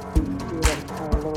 to be student all over.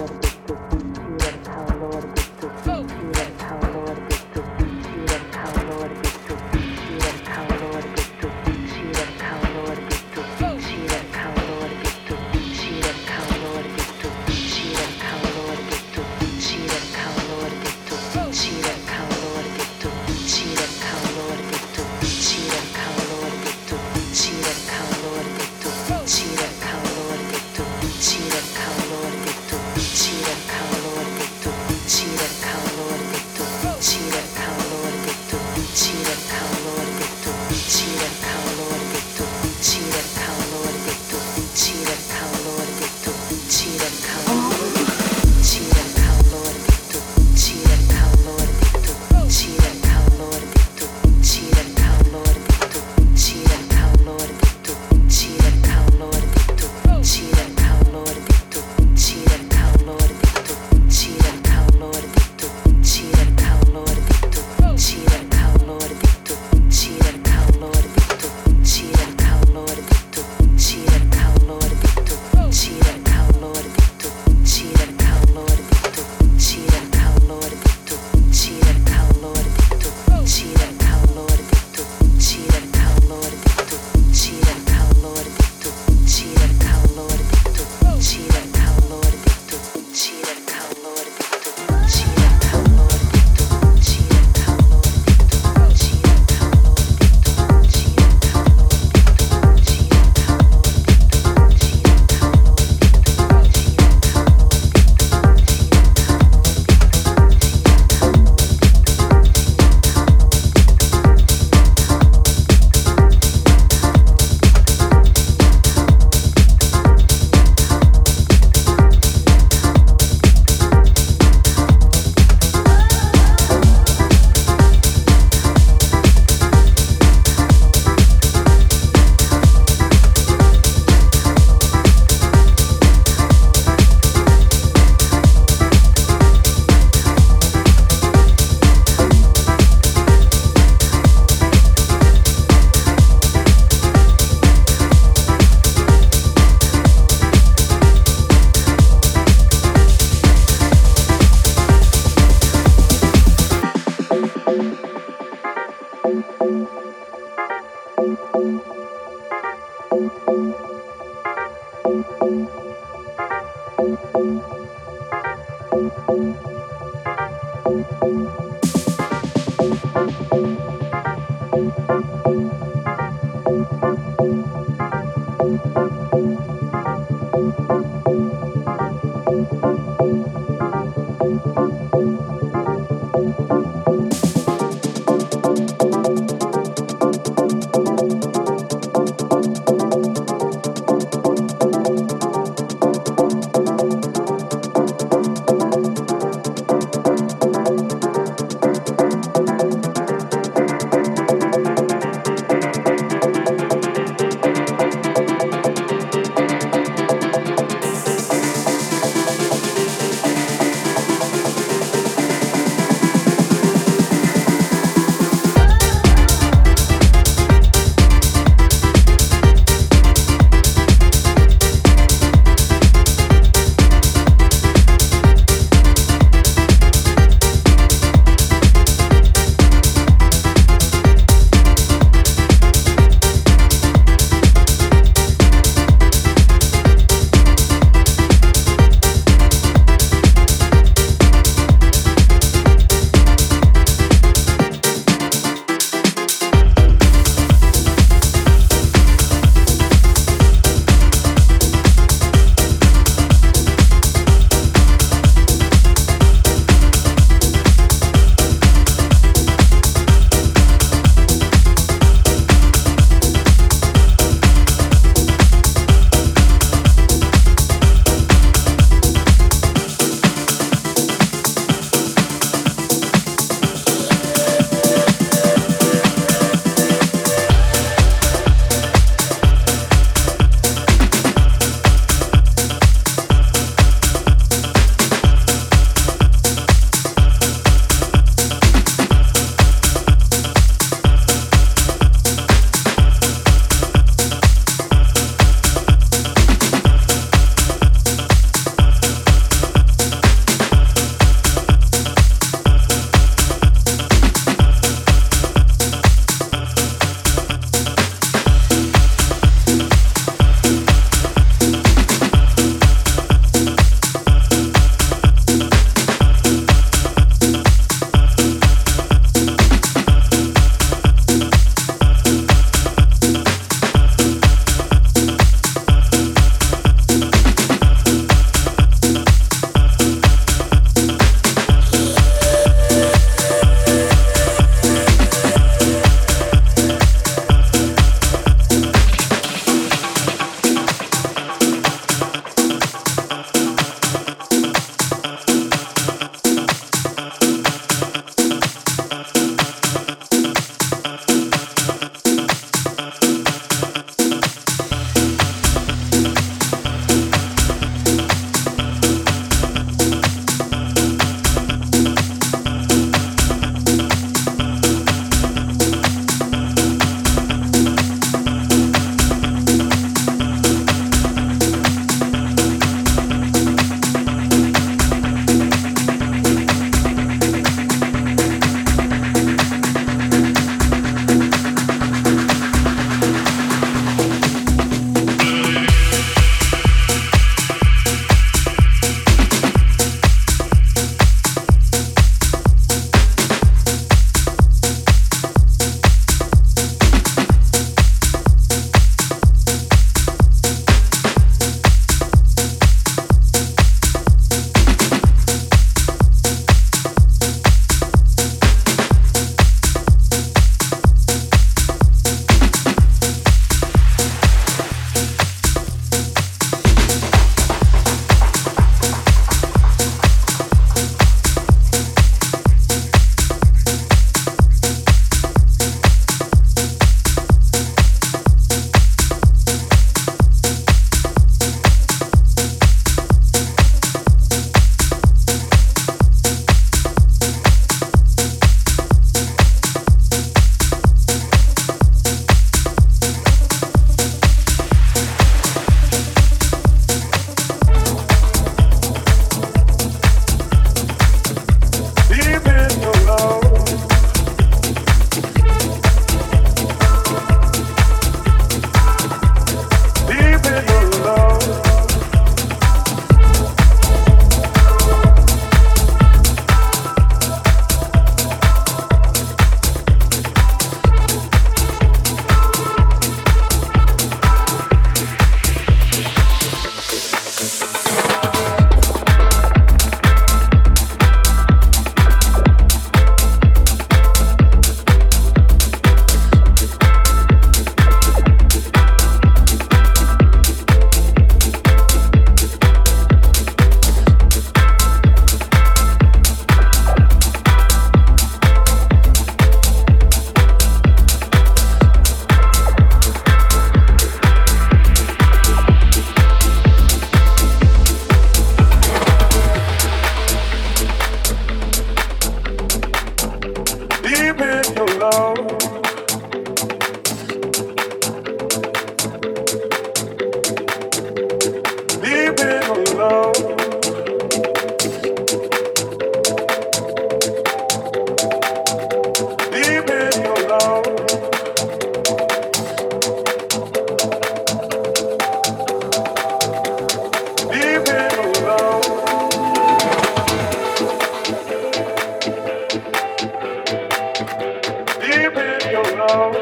Oh.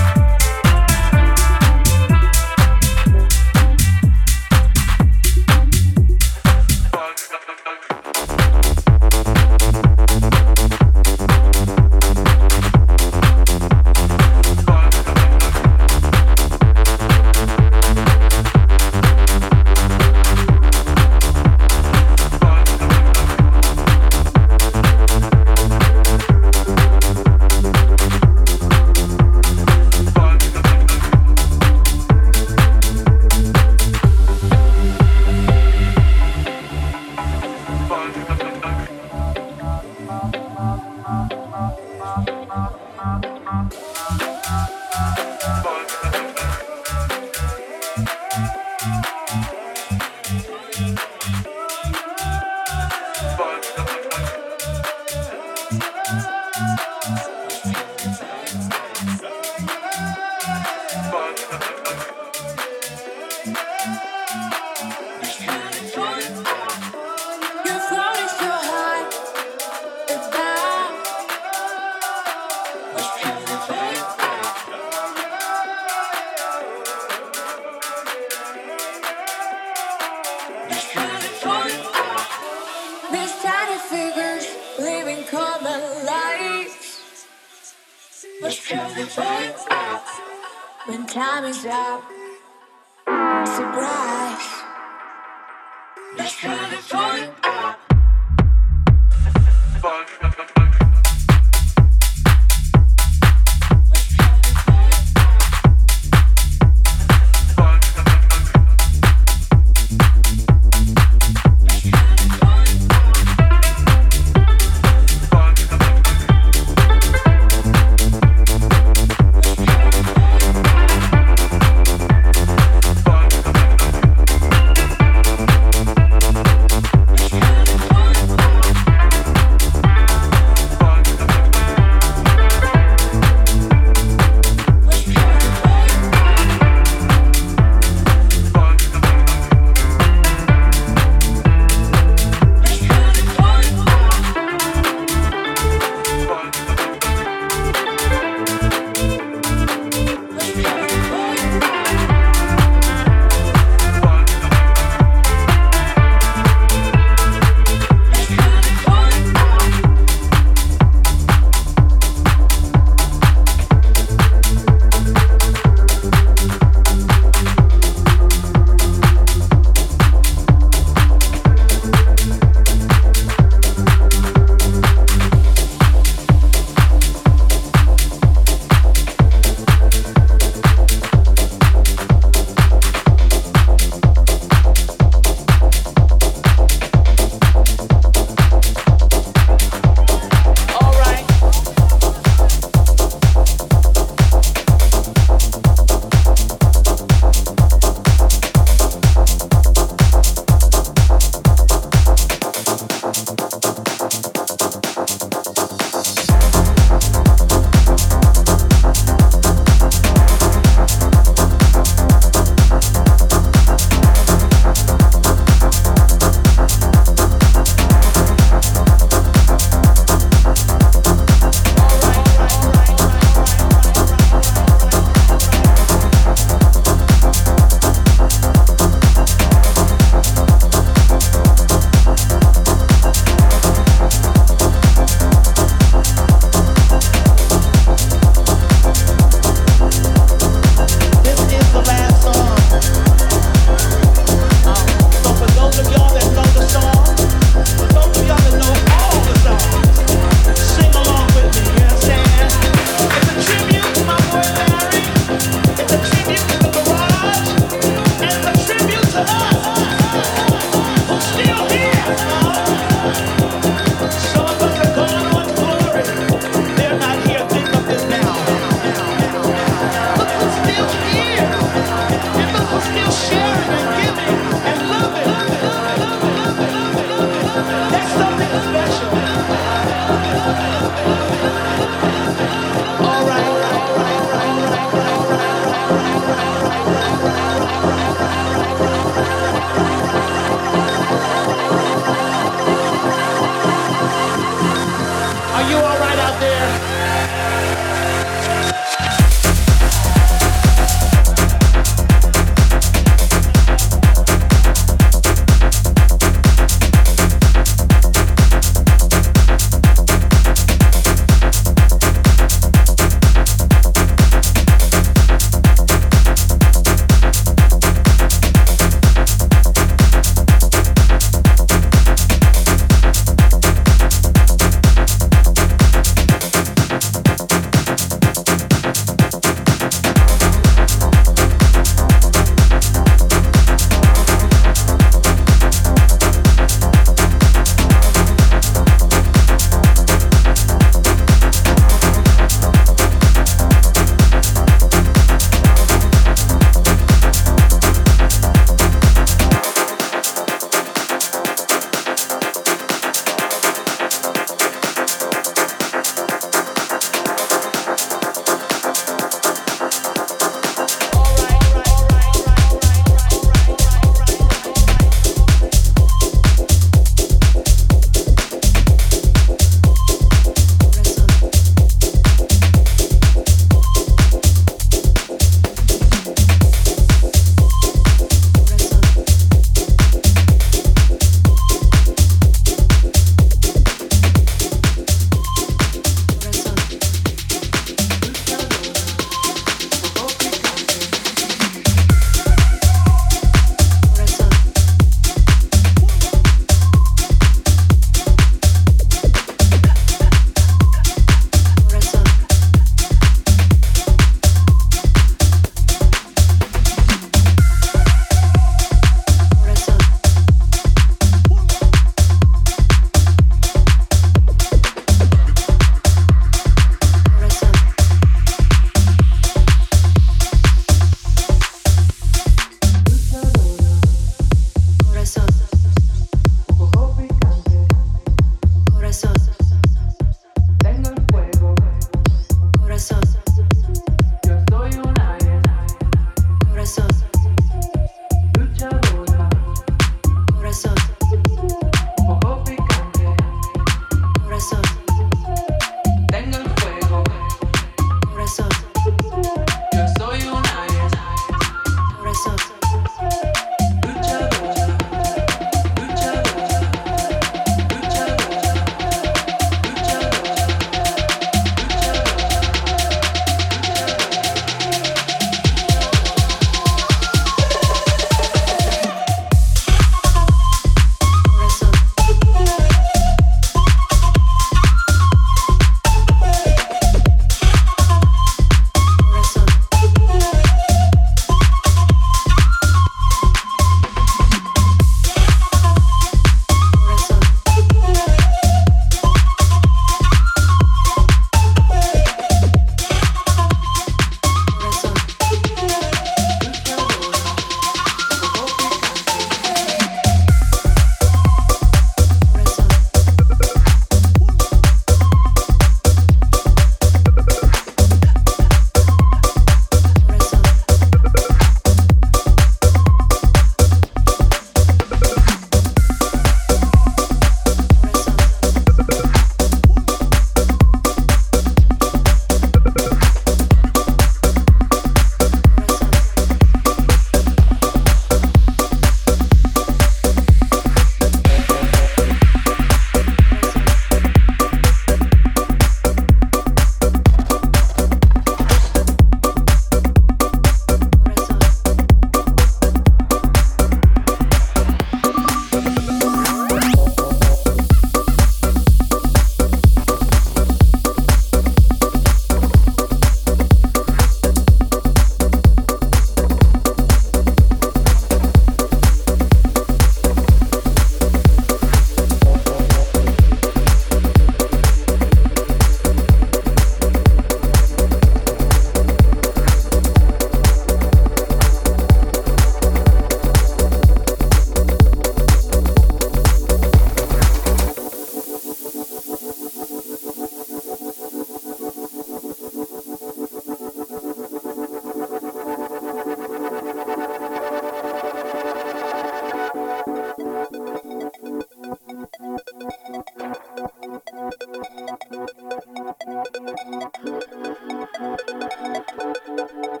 Thank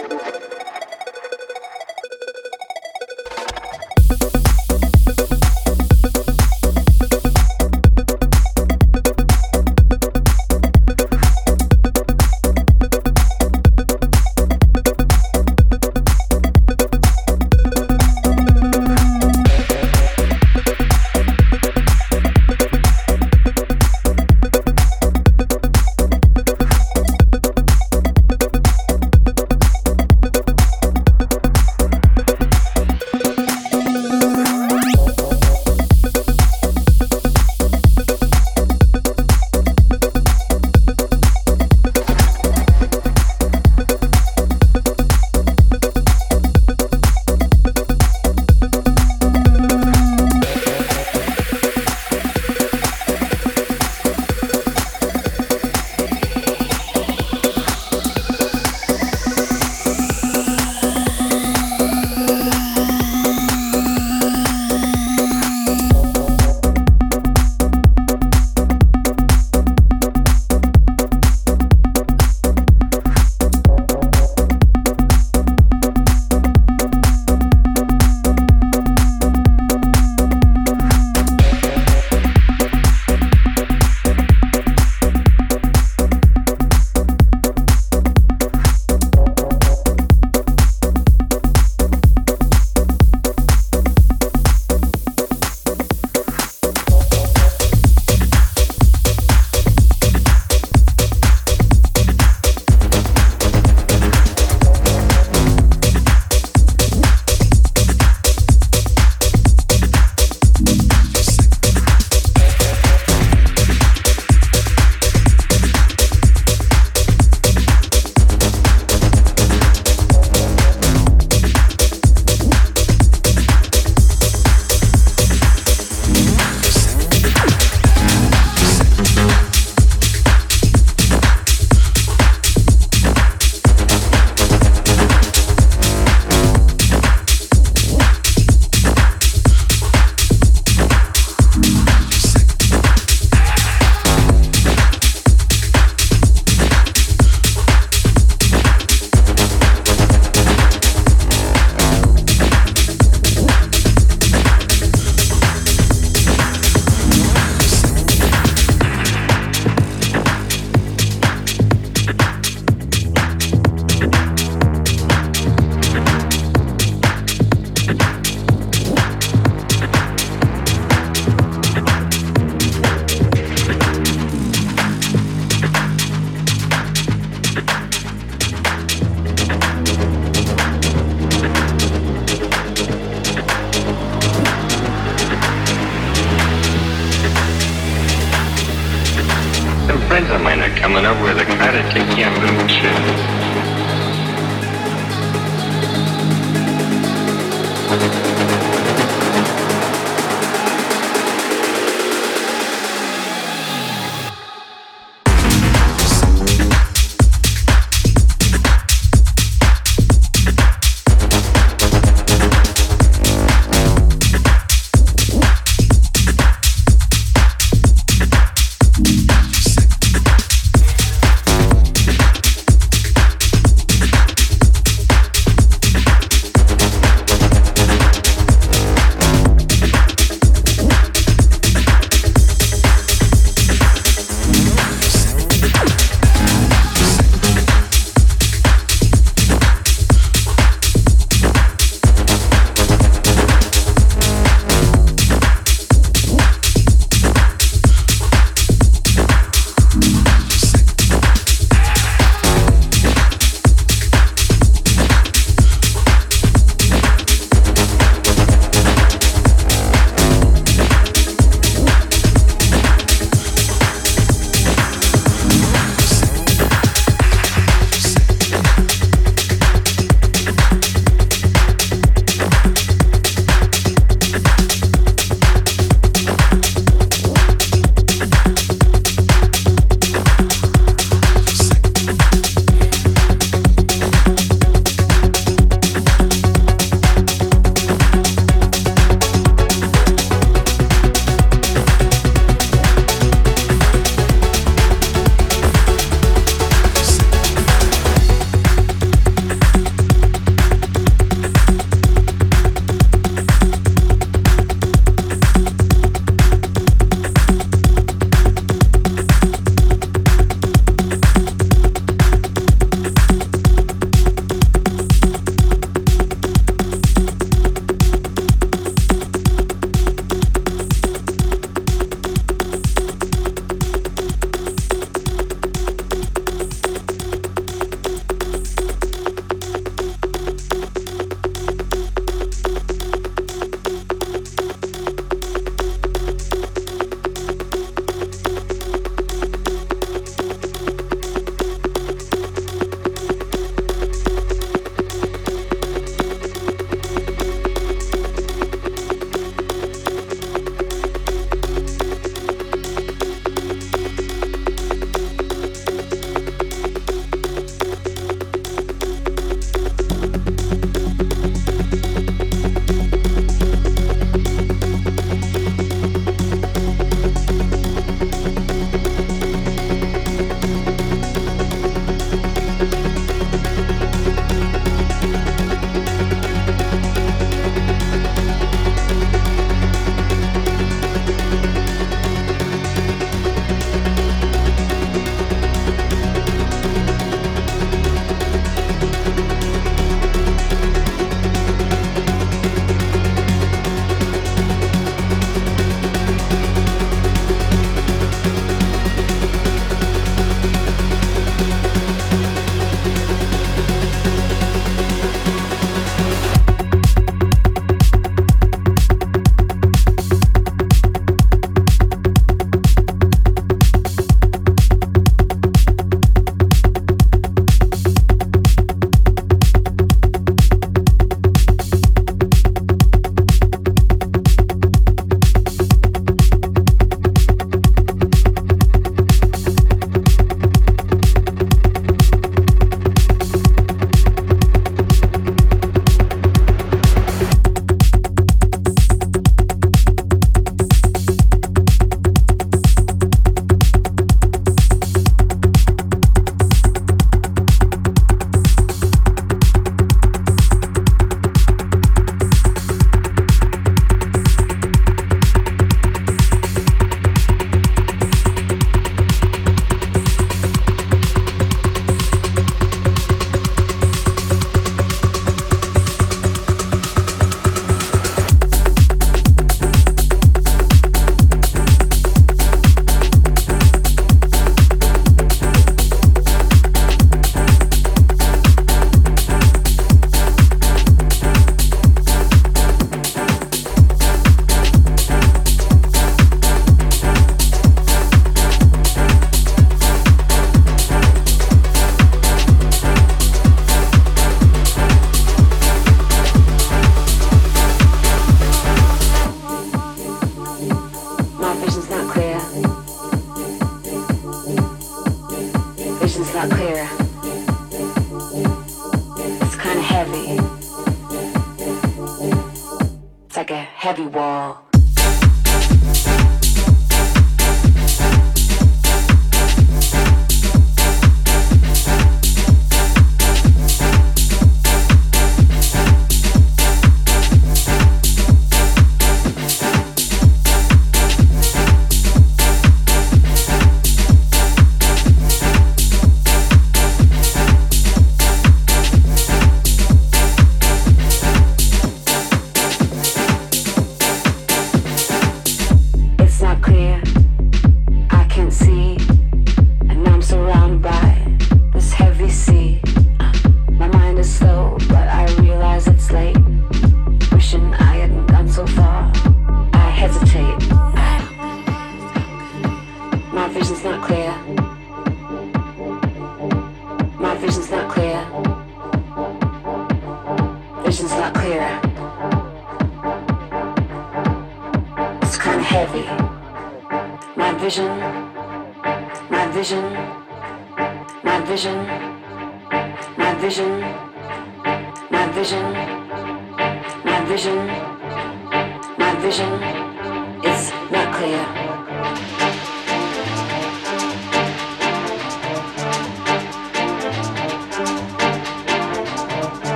you.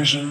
Vision.